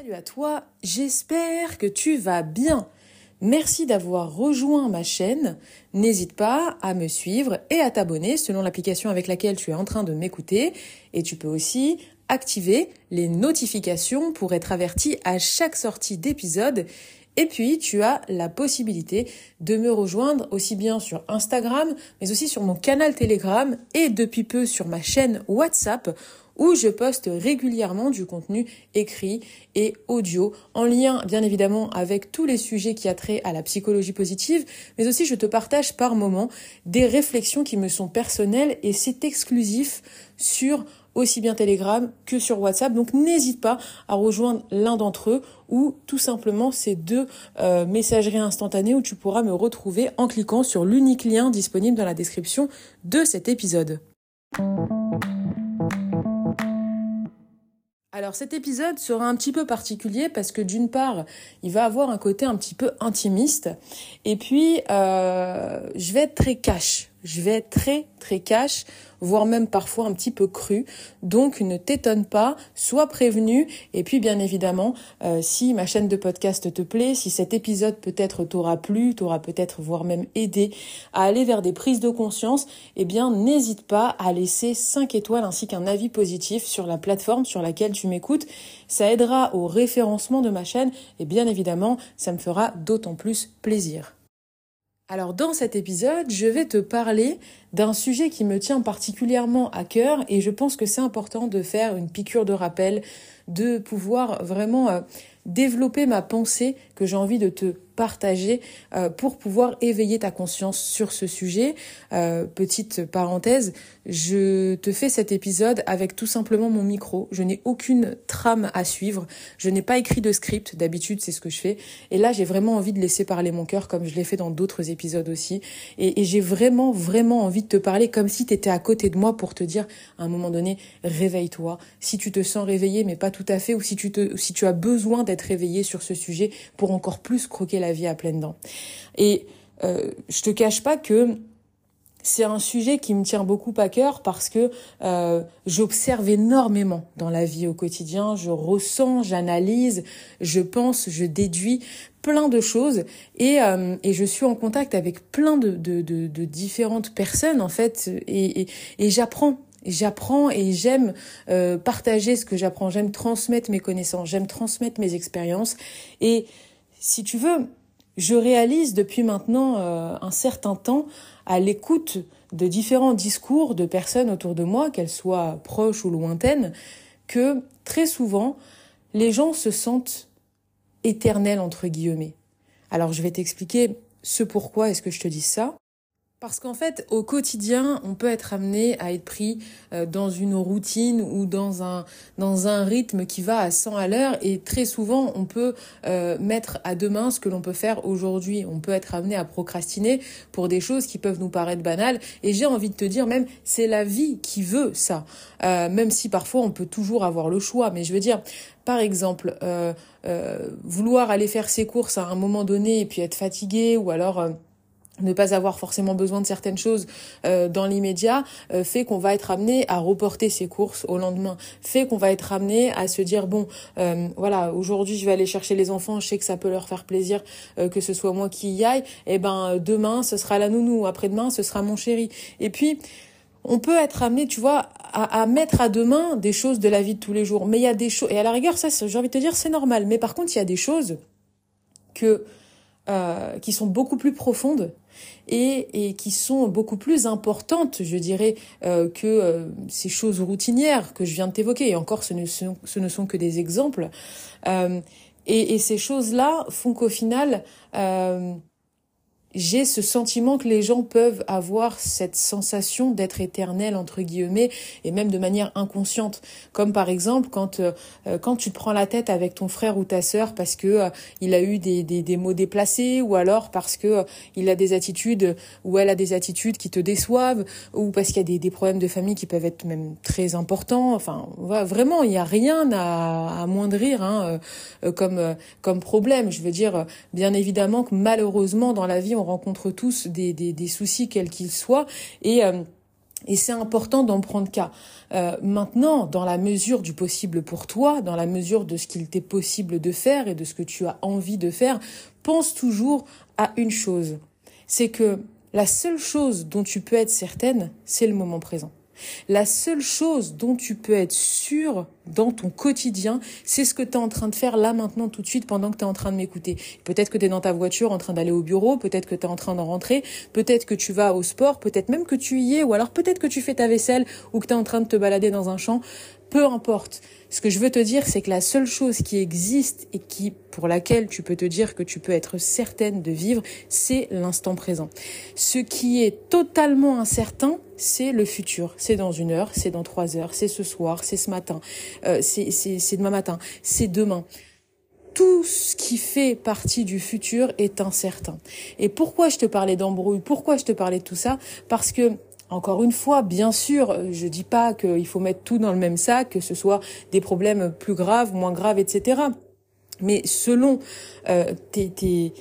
Salut à toi, j'espère que tu vas bien. Merci d'avoir rejoint ma chaîne. N'hésite pas à me suivre et à t'abonner selon l'application avec laquelle tu es en train de m'écouter. Et tu peux aussi activer les notifications pour être averti à chaque sortie d'épisode. Et puis, tu as la possibilité de me rejoindre aussi bien sur Instagram, mais aussi sur mon canal Telegram et depuis peu sur ma chaîne WhatsApp où je poste régulièrement du contenu écrit et audio en lien bien évidemment avec tous les sujets qui a trait à la psychologie positive, mais aussi je te partage par moment des réflexions qui me sont personnelles et c'est exclusif sur aussi bien Telegram que sur WhatsApp. Donc n'hésite pas à rejoindre l'un d'entre eux ou tout simplement ces deux euh, messageries instantanées où tu pourras me retrouver en cliquant sur l'unique lien disponible dans la description de cet épisode. Alors cet épisode sera un petit peu particulier parce que d'une part, il va avoir un côté un petit peu intimiste. Et puis euh, je vais être très cash je vais très très cash, voire même parfois un petit peu cru. Donc ne t'étonne pas, sois prévenu. Et puis bien évidemment, euh, si ma chaîne de podcast te plaît, si cet épisode peut-être t'aura plu, t'aura peut-être voire même aidé à aller vers des prises de conscience, eh bien n'hésite pas à laisser 5 étoiles ainsi qu'un avis positif sur la plateforme sur laquelle tu m'écoutes. Ça aidera au référencement de ma chaîne et bien évidemment, ça me fera d'autant plus plaisir. Alors dans cet épisode, je vais te parler d'un sujet qui me tient particulièrement à cœur et je pense que c'est important de faire une piqûre de rappel, de pouvoir vraiment euh, développer ma pensée que j'ai envie de te partager euh, pour pouvoir éveiller ta conscience sur ce sujet. Euh, petite parenthèse, je te fais cet épisode avec tout simplement mon micro. Je n'ai aucune trame à suivre. Je n'ai pas écrit de script. D'habitude, c'est ce que je fais. Et là, j'ai vraiment envie de laisser parler mon cœur comme je l'ai fait dans d'autres épisodes aussi. Et, j'ai vraiment, vraiment envie de te parler comme si tu étais à côté de moi pour te dire à un moment donné, réveille-toi. Si tu te sens réveillé, mais pas tout à fait, ou si tu, si tu as besoin d'être réveillé sur ce sujet pour encore plus croquer la vie à pleines dents. Et euh, je te cache pas que c'est un sujet qui me tient beaucoup à cœur parce que euh, j'observe énormément dans la vie au quotidien, je ressens, j'analyse, je pense, je déduis plein de choses et, euh, et je suis en contact avec plein de, de, de, de différentes personnes en fait et, et, et j'apprends J'apprends et j'aime euh, partager ce que j'apprends, j'aime transmettre mes connaissances, j'aime transmettre mes expériences. Et si tu veux, je réalise depuis maintenant euh, un certain temps à l'écoute de différents discours de personnes autour de moi, qu'elles soient proches ou lointaines, que très souvent, les gens se sentent éternels entre guillemets. Alors je vais t'expliquer ce pourquoi est-ce que je te dis ça. Parce qu'en fait, au quotidien, on peut être amené à être pris euh, dans une routine ou dans un dans un rythme qui va à 100 à l'heure et très souvent, on peut euh, mettre à demain ce que l'on peut faire aujourd'hui. On peut être amené à procrastiner pour des choses qui peuvent nous paraître banales et j'ai envie de te dire même c'est la vie qui veut ça. Euh, même si parfois on peut toujours avoir le choix, mais je veux dire par exemple, vouloir aller faire ses courses à un moment donné et puis être fatigué ou alors ne pas avoir forcément besoin de certaines choses euh, dans l'immédiat euh, fait qu'on va être amené à reporter ses courses au lendemain fait qu'on va être amené à se dire bon euh, voilà aujourd'hui je vais aller chercher les enfants je sais que ça peut leur faire plaisir que ce soit moi qui y aille et eh ben demain ce sera la nounou après-demain ce sera mon chéri et puis on peut être amené, tu vois, à, à, mettre à demain des choses de la vie de tous les jours. Mais il y a des choses, et à la rigueur, ça, j'ai envie de te dire, c'est normal. Mais par contre, il y a des choses que euh, qui sont beaucoup plus profondes et, et, qui sont beaucoup plus importantes, je dirais, euh, que euh, ces choses routinières que je viens de t'évoquer. Et encore, ce ne, sont, ce ne sont que des exemples. Euh, et, et, ces choses-là font qu'au final, j'ai ce sentiment que les gens peuvent avoir cette sensation d'être éternel entre guillemets et même de manière inconsciente. Comme par exemple quand euh, quand tu te prends la tête avec ton frère ou ta sœur parce que euh, il a eu des, des, des mots déplacés ou alors parce que euh, il a des attitudes ou elle a des attitudes qui te déçoivent ou parce qu'il y a des, des problèmes de famille qui peuvent être même très importants. Enfin vraiment il n'y a rien à, amoindrir hein, comme comme problème. Je veux dire bien évidemment que malheureusement dans la vie on rencontre tous des, soucis quels qu'ils soient et euh, c'est important d'en prendre cas. Euh, maintenant, dans la mesure du possible pour toi, dans la mesure de ce qu'il t'est possible de faire et de ce que tu as envie de faire, pense toujours à une chose. C'est que la seule chose dont tu peux être certaine, c'est le moment présent. La seule chose dont tu peux être sûr dans ton quotidien, c'est ce que tu es en train de faire là maintenant tout de suite pendant que tu es en train de m'écouter. Peut-être que tu es dans ta voiture en train d'aller au bureau, peut-être que tu es en train d'en rentrer, peut-être que tu vas au sport, peut-être même que tu y es ou alors peut-être que tu fais ta vaisselle ou que tu es en train de te balader dans un champ. Peu importe. Ce que je veux te dire, c'est que la seule chose qui existe et qui, pour laquelle tu peux te dire que tu peux être certaine de vivre, c'est l'instant présent. Ce qui est totalement incertain, c'est le futur. C'est dans une heure, c'est dans trois heures, c'est ce soir, c'est ce matin, euh, c'est demain matin, c'est demain tout ce qui fait partie du futur est incertain. Et pourquoi je te parlais d'embrouille? Pourquoi je te parlais de tout ça? Parce que encore une fois, bien sûr, je dis pas qu'il faut mettre tout dans le même sac, que ce soit des problèmes plus graves, moins graves, etc. Mais selon euh, tes, tes,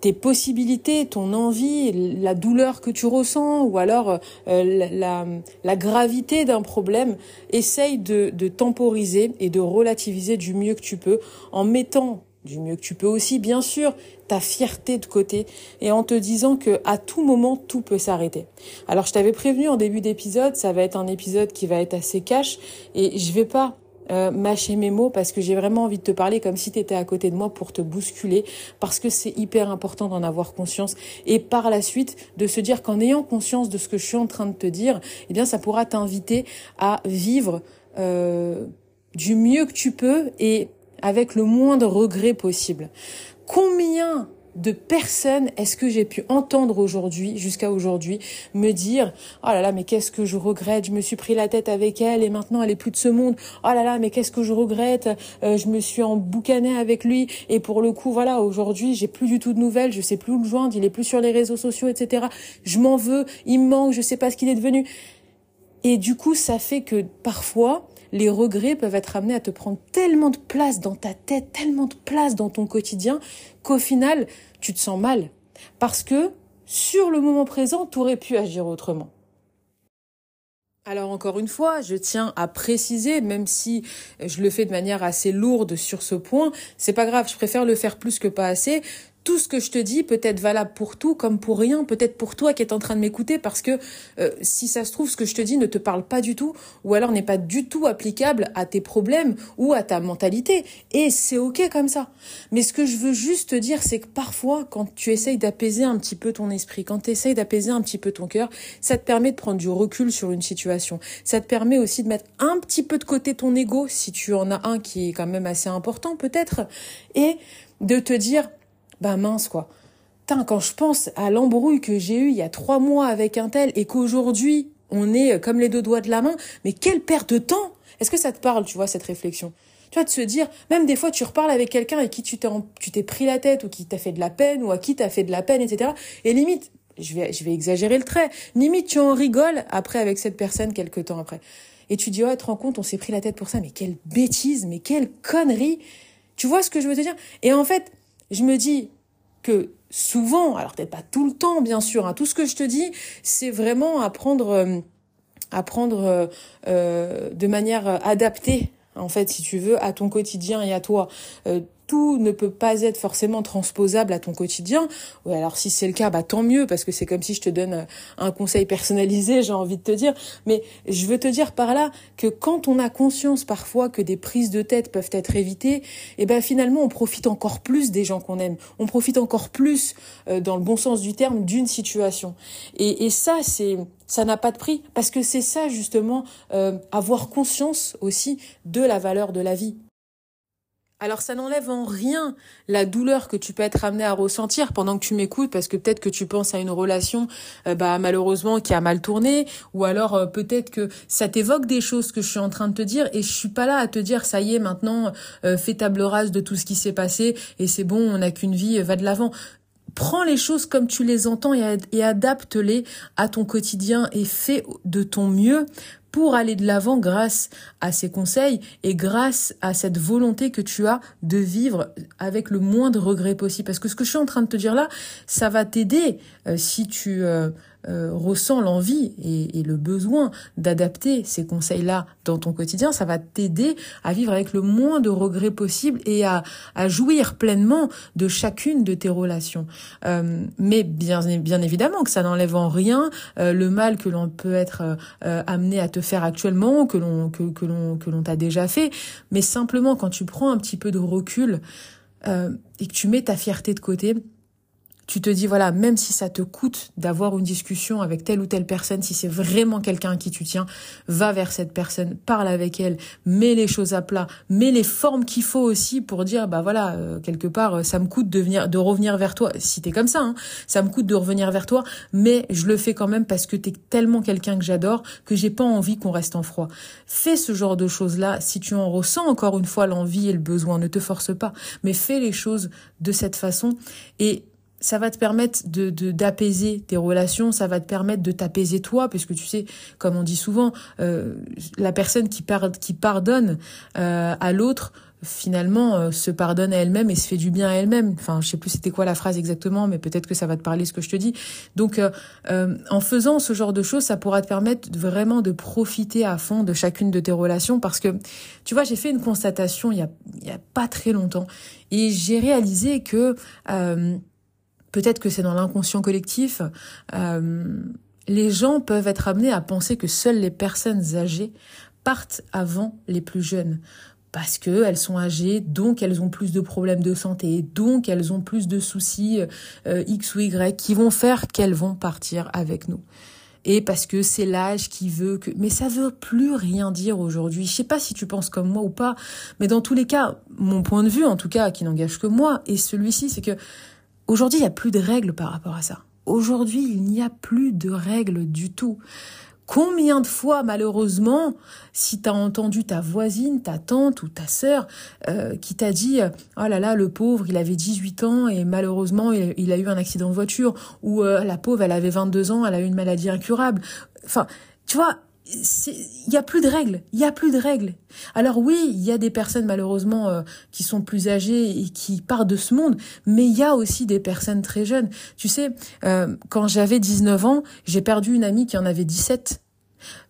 tes possibilités, ton envie, la douleur que tu ressens, ou alors euh, la, la, gravité d'un problème, essaye de, de temporiser et de relativiser du mieux que tu peux en mettant du mieux que tu peux aussi, bien sûr, ta fierté de côté et en te disant que à tout moment tout peut s'arrêter. Alors je t'avais prévenu en début d'épisode, ça va être un épisode qui va être assez cash et je vais pas euh, mâcher mes mots parce que j'ai vraiment envie de te parler comme si tu étais à côté de moi pour te bousculer parce que c'est hyper important d'en avoir conscience et par la suite de se dire qu'en ayant conscience de ce que je suis en train de te dire, eh bien ça pourra t'inviter à vivre euh, du mieux que tu peux et avec le moins de regrets possible. Combien de personnes est-ce que j'ai pu entendre aujourd'hui, jusqu'à aujourd'hui, me dire « Oh là là, mais qu'est-ce que je regrette, je me suis pris la tête avec elle et maintenant elle est plus de ce monde. Oh là là, mais qu'est-ce que je regrette, euh, je me suis emboucanée avec lui et pour le coup, voilà, aujourd'hui, j'ai plus du tout de nouvelles, je sais plus où le joindre, il est plus sur les réseaux sociaux, etc. Je m'en veux, il me manque, je sais pas ce qu'il est devenu. » Et du coup, ça fait que parfois, les regrets peuvent être amenés à te prendre tellement de place dans ta tête, tellement de place dans ton quotidien, qu'au final, tu te sens mal. Parce que, sur le moment présent, tu aurais pu agir autrement. Alors encore une fois, je tiens à préciser, même si je le fais de manière assez lourde sur ce point, c'est pas grave, je préfère le faire plus que pas assez tout ce que je te dis peut être valable pour tout comme pour rien, peut-être pour toi qui es en train de m'écouter parce que euh, si ça se trouve ce que je te dis ne te parle pas du tout ou alors n'est pas du tout applicable à tes problèmes ou à ta mentalité et c'est OK comme ça. Mais ce que je veux juste te dire c'est que parfois quand tu essayes d'apaiser un petit peu ton esprit, quand tu essayes d'apaiser un petit peu ton cœur, ça te permet de prendre du recul sur une situation. Ça te permet aussi de mettre un petit peu de côté ton ego si tu en as un qui est quand même assez important peut-être et de te dire bah mince quoi. Tain, quand je pense à l'embrouille que j'ai eue il y a trois mois avec un tel et qu'aujourd'hui on est euh, comme les deux doigts de la main, mais quelle perte de temps Est-ce que ça te parle, tu vois, cette réflexion? Tu vois, de se dire, même des fois, tu reparles avec quelqu'un avec qui tu t'es, tu t'es pris la tête ou qui t'a fait de la peine ou à qui t'as fait de la peine, etc. Et limite, je vais, je vais exagérer le trait, limite, tu en rigoles après avec cette personne quelques temps après. Et tu dis, oh, te rends compte, on s'est pris la tête pour ça, mais quelle bêtise, mais quelle connerie. Tu vois ce que je veux te dire? Et en fait, je me dis que souvent, alors peut-être pas tout le temps, bien sûr, hein, tout ce que je te dis, c'est vraiment apprendre, euh, euh, euh, de manière adaptée, en fait, si tu veux, à ton quotidien et à toi tout ne peut pas être forcément transposable à ton quotidien. Ou alors si c'est le cas, bah tant mieux parce que c'est comme si je te donne euh, un conseil personnalisé, j'ai envie de te dire. Mais je veux te dire par là que quand on a conscience parfois que des prises de tête peuvent être évitées, et eh ben finalement on profite encore plus des gens qu'on aime. On profite encore plus, euh, dans le bon sens du terme, d'une situation. Et, et ça, c'est ça n'a pas de prix parce que c'est ça justement euh, avoir conscience aussi de la valeur de la vie. Alors ça n'enlève en rien la douleur que tu peux être amené à ressentir pendant que tu m'écoutes parce que peut-être que tu penses à une relation euh, bah malheureusement qui a mal tourné ou alors euh, peut-être que ça t'évoque des choses que je suis en train de te dire et je suis pas là à te dire ça y est maintenant euh, fais table rase de tout ce qui s'est passé et c'est bon on n'a qu'une vie va de l'avant. Prends les choses comme tu les entends et, adapte-les à ton quotidien et fais de ton mieux pour aller de l'avant grâce à ces conseils et grâce à cette volonté que tu as de vivre avec le moins de regrets possible. Parce que ce que je suis en train de te dire là, ça va t'aider euh, si tu euh, euh, ressens l'envie et, le besoin d'adapter ces conseils-là dans ton quotidien, ça va t'aider à vivre avec le moins de regrets possible et à, jouir pleinement de chacune de tes relations. Mais bien, bien évidemment que ça n'enlève en rien le mal que l'on peut être amené à te faire actuellement, que l'on que, que l'on que l'on t'a déjà fait, mais simplement quand tu prends un petit peu de recul et que tu mets ta fierté de côté, tu te dis, voilà, même si ça te coûte d'avoir une discussion avec telle ou telle personne, si c'est vraiment quelqu'un qui tu tiens, va vers cette personne, parle avec elle, mets les choses à plat, mets les formes qu'il faut aussi pour dire, bah voilà, euh, quelque part, euh, ça me coûte de venir, de revenir vers toi. Si t'es comme ça, hein, ça me coûte de revenir vers toi, mais je le fais quand même parce que t'es tellement quelqu'un que j'adore que j'ai pas envie qu'on reste en froid. Fais ce genre de choses-là. Si tu en ressens encore une fois l'envie et le besoin, ne te force pas, mais fais les choses de cette façon et ça va te permettre de d'apaiser tes relations, ça va te permettre de t'apaiser toi, puisque tu sais, comme on dit souvent, euh, la personne qui, qui pardonne euh, à l'autre finalement euh, se pardonne à elle-même et se fait du bien à elle-même. Enfin, je sais plus c'était quoi la phrase exactement, mais peut-être que ça va te parler ce que je te dis. Donc, en faisant ce genre de choses, ça pourra te permettre vraiment de profiter à fond de chacune de tes relations, parce que tu vois, j'ai fait une constatation il y a il y a pas très longtemps et j'ai réalisé que peut-être que c'est dans l'inconscient collectif, euh, les gens peuvent être amenés à penser que seules les personnes âgées partent avant les plus jeunes parce que elles sont âgées, donc elles ont plus de problèmes de santé, donc elles ont plus de soucis euh, X ou Y qui vont faire qu'elles vont partir avec nous. Et parce que c'est l'âge qui veut que... Mais ça veut plus rien dire aujourd'hui. Je sais pas si tu penses comme moi ou pas, mais dans tous les cas, mon point de vue, en tout cas, qui n'engage que moi, et celui-ci, c'est que Aujourd'hui, il n'y a plus de règles par rapport à ça. Aujourd'hui, il n'y a plus de règles du tout. Combien de fois, malheureusement, si tu as entendu ta voisine, ta tante ou ta sœur euh, qui t'a dit « Oh là là, le pauvre, il avait 18 ans et malheureusement, il, a eu un accident de voiture. » Ou euh, La pauvre, elle avait 22 ans, elle a eu une maladie incurable. » Enfin, tu vois, il y a plus de règles, il y a plus de règles. Alors oui, il y a des personnes malheureusement euh, qui sont plus âgées et qui partent de ce monde, mais il y a aussi des personnes très jeunes. Tu sais, euh, quand j'avais 19 ans, j'ai perdu une amie qui en avait 17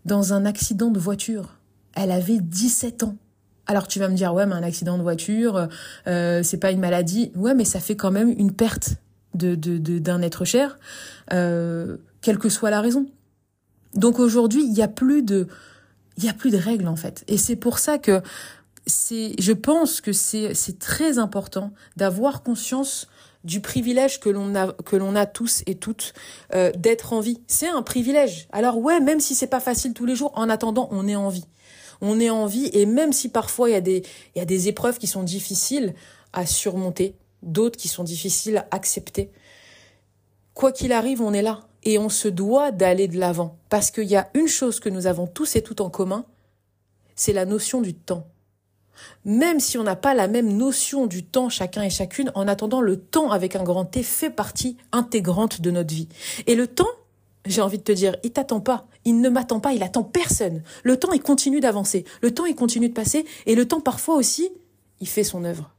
dans un accident de voiture. Elle avait 17 ans. Alors tu vas me dire ouais, mais un accident de voiture, euh, c'est pas une maladie. Ouais, mais ça fait quand même une perte de d'un de, être cher, euh, quelle que soit la raison. Donc aujourd'hui, il y a plus de, il y a plus de règles en fait. Et c'est pour ça que c'est, je pense que c'est, c'est très important d'avoir conscience du privilège que l'on a que l'on a tous et toutes euh, d'être en vie. C'est un privilège. Alors ouais, même si c'est pas facile tous les jours, en attendant, on est en vie. On est en vie et même si parfois il y a des il y a des épreuves qui sont difficiles à surmonter, d'autres qui sont difficiles à accepter. Quoi qu'il arrive, on est là et on se doit d'aller de l'avant. Parce qu'il y a une chose que nous avons tous et toutes en commun, c'est la notion du temps. Même si on n'a pas la même notion du temps chacun et chacune, en attendant, le temps avec un grand T fait partie intégrante de notre vie. Et le temps, j'ai envie de te dire, il t'attend pas, il ne m'attend pas, il attend personne. Le temps, il continue d'avancer, le temps, il continue de passer, et le temps, parfois aussi, il fait son œuvre.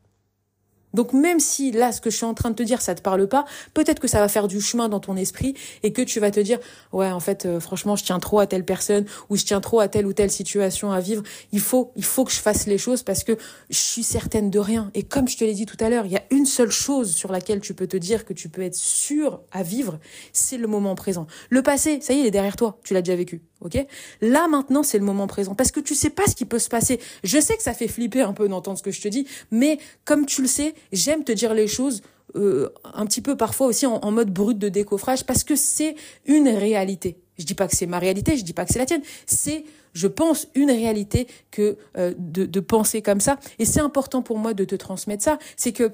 Donc même si là, ce que je suis en train de te dire, ça te parle pas, peut-être que ça va faire du chemin dans ton esprit et que tu vas te dire, ouais, en fait, euh, franchement, je tiens trop à telle personne ou je tiens trop à telle ou telle situation à vivre. Il faut, il faut que je fasse les choses parce que je suis certaine de rien. Et comme je te l'ai dit tout à l'heure, il y a une seule chose sur laquelle tu peux te dire que tu peux être sûr à vivre, c'est le moment présent. Le passé, ça y est, il est derrière toi. Tu l'as déjà vécu. Ok? Là maintenant, c'est le moment présent parce que tu sais pas ce qui peut se passer. Je sais que ça fait flipper un peu d'entendre ce que je te dis, mais comme tu le sais, j'aime te dire les choses euh, un petit peu parfois aussi en, mode brut de décoffrage parce que c'est une réalité. Je dis pas que c'est ma réalité, je dis pas que c'est la tienne. C'est, je pense, une réalité que euh, de, de penser comme ça. Et c'est important pour moi de te transmettre ça. C'est que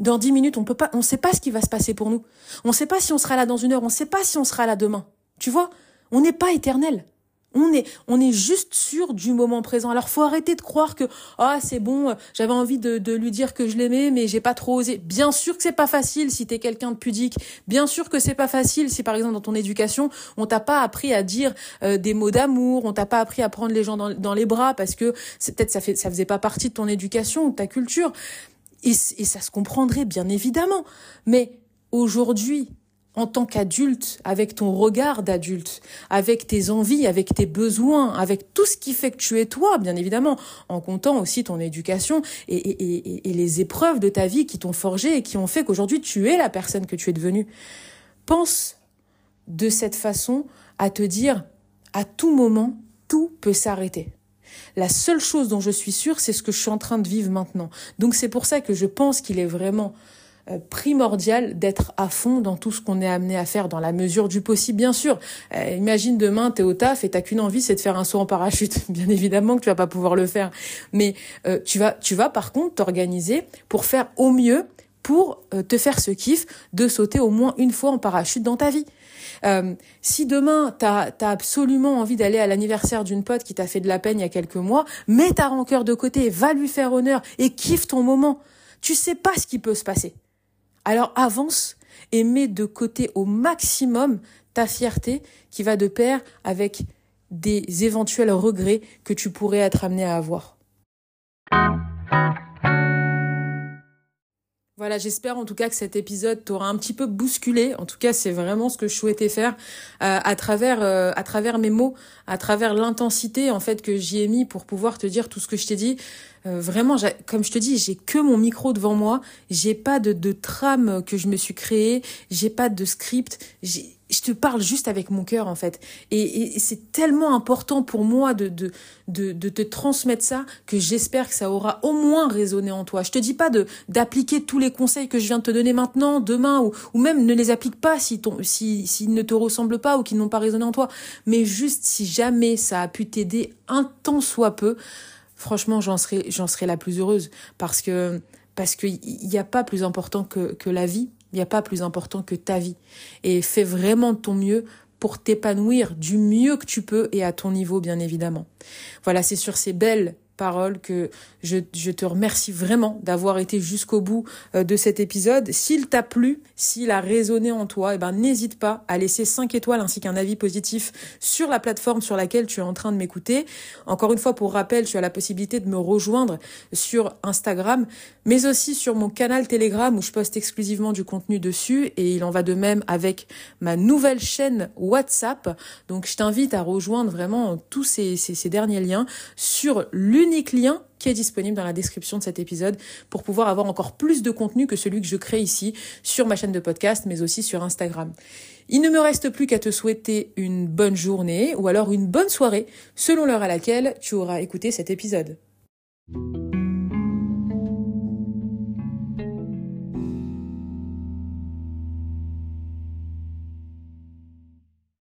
dans dix minutes, on peut pas, on sait pas ce qui va se passer pour nous. On sait pas si on sera là dans une heure, on sait pas si on sera là demain. Tu vois? On n'est pas éternel. On est, on est juste sûr du moment présent. Alors faut arrêter de croire que ah c'est bon, j'avais envie de, de lui dire que je l'aimais, mais j'ai pas trop osé. Bien sûr que c'est pas facile si t'es quelqu'un de pudique. Bien sûr que c'est pas facile si par exemple dans ton éducation on t'a pas appris à dire euh, des mots d'amour, on t'a pas appris à prendre les gens dans, les bras parce que c'est peut-être ça fait ça faisait pas partie de ton éducation ou de ta culture. Et ça se comprendrait bien évidemment. Mais aujourd'hui, en tant qu'adulte, avec ton regard d'adulte, avec tes envies, avec tes besoins, avec tout ce qui fait que tu es toi, bien évidemment, en comptant aussi ton éducation et, les épreuves de ta vie qui t'ont forgé et qui ont fait qu'aujourd'hui tu es la personne que tu es devenue. Pense de cette façon à te dire, à tout moment, tout peut s'arrêter. La seule chose dont je suis sûre, c'est ce que je suis en train de vivre maintenant. Donc c'est pour ça que je pense qu'il est vraiment primordial d'être à fond dans tout ce qu'on est amené à faire dans la mesure du possible, bien sûr. Euh, imagine demain, t'es au taf et t'as qu'une envie, c'est de faire un saut en parachute. Bien évidemment que tu vas pas pouvoir le faire, mais euh, tu vas, tu vas par contre t'organiser pour faire au mieux pour te faire ce kiff de sauter au moins une fois en parachute dans ta vie. si demain, tu as, absolument envie d'aller à l'anniversaire d'une pote qui t'a fait de la peine il y a quelques mois, mets ta rancœur de côté, va lui faire honneur et kiffe ton moment. Tu sais pas ce qui peut se passer. Alors avance et mets de côté au maximum ta fierté qui va de pair avec des éventuels regrets que tu pourrais être amené à avoir. Voilà, j'espère en tout cas que cet épisode t'aura un petit peu bousculé. En tout cas, c'est vraiment ce que je souhaitais faire euh, à travers euh, à travers mes mots, à travers l'intensité en fait que j'y ai mis pour pouvoir te dire tout ce que je t'ai dit. Euh, vraiment, comme je te dis, j'ai que mon micro devant moi. J'ai pas de, de trame que je me suis créée. J'ai pas de script. Je te parle juste avec mon cœur en fait. Et, et c'est tellement important pour moi de, de, de, de te transmettre ça que j'espère que ça aura au moins résonné en toi. Je te dis pas de d'appliquer tous les conseils que je viens de te donner maintenant, demain, ou, ou même ne les applique pas si ton, si, s'ils ne te ressemblent pas ou qu'ils n'ont pas résonné en toi. Mais juste si jamais ça a pu t'aider un tant soit peu, franchement, j'en serais, j'en serais la plus heureuse parce que parce qu'il n'y a pas plus important que, que la vie, il n'y a pas plus important que ta vie. Et fais vraiment de ton mieux pour t'épanouir du mieux que tu peux et à ton niveau, bien évidemment. Voilà, c'est sur ces belles parole que je, je te remercie vraiment d'avoir été jusqu'au bout euh, de cet épisode. S'il t'a plu, s'il a résonné en toi, eh ben n'hésite pas à laisser 5 étoiles ainsi qu'un avis positif sur la plateforme sur laquelle tu es en train de m'écouter. Encore une fois, pour rappel, tu as la possibilité de me rejoindre sur Instagram, mais aussi sur mon canal Telegram où je poste exclusivement du contenu dessus et il en va de même avec ma nouvelle chaîne WhatsApp. Donc je t'invite à rejoindre vraiment tous ces, ces, ces derniers liens sur l'une unique lien qui est disponible dans la description de cet épisode pour pouvoir avoir encore plus de contenu que celui que je crée ici sur ma chaîne de podcast, mais aussi sur Instagram. Il ne me reste plus qu'à te souhaiter une bonne journée ou alors une bonne soirée selon l'heure à laquelle tu auras écouté cet épisode.